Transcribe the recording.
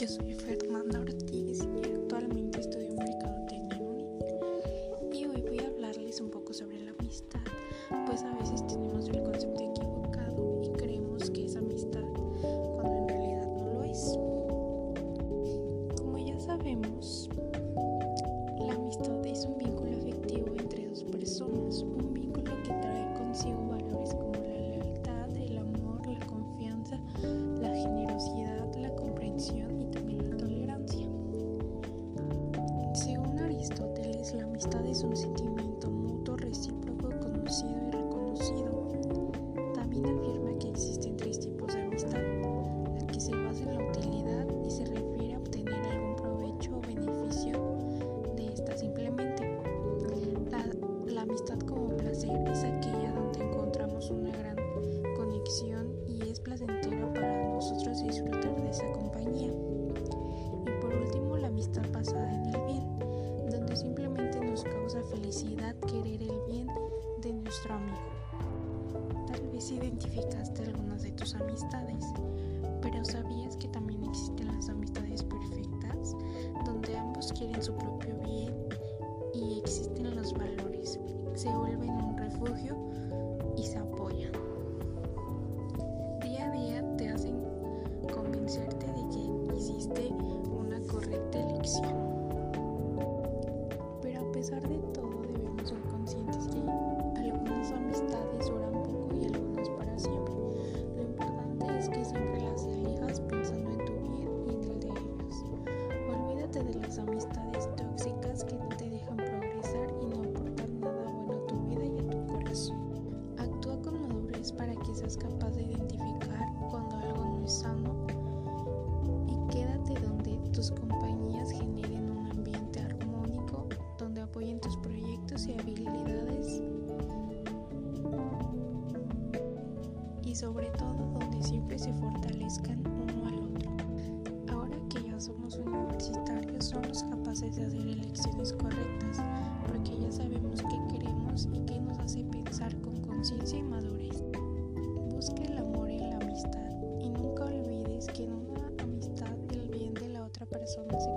yo soy Fer. Amistad es un sentimiento mutuo, recíproco, conocido y reconocido. También afirma que existen tres tipos de amistad, la que se basa en la utilidad y se refiere a obtener algún provecho o beneficio de esta simplemente. La, la amistad como placer es aquella donde encontramos una gran conexión y es placentero para nosotros disfrutar de esa compañía. Y por último, la amistad querer el bien de nuestro amigo. Tal vez identificaste algunas de tus amistades, pero ¿sabías que también existen las amistades perfectas, donde ambos quieren su propio bien y existen los valores, se vuelven un refugio y se apoyan? Día a día te hacen convencerte de que hiciste que siempre las elijas pensando en tu bien y en el de ellos. Olvídate de las amistades tóxicas que no te dejan progresar y no aportan nada bueno a tu vida y a tu corazón. Actúa con madurez para que seas capaz de identificar cuando algo no es sano y quédate donde tus compañías generen apoyen tus proyectos y habilidades y sobre todo donde siempre se fortalezcan uno al otro. Ahora que ya somos universitarios somos capaces de hacer elecciones correctas porque ya sabemos qué queremos y qué nos hace pensar con conciencia y madurez. Busque el amor en la amistad y nunca olvides que en una amistad el bien de la otra persona se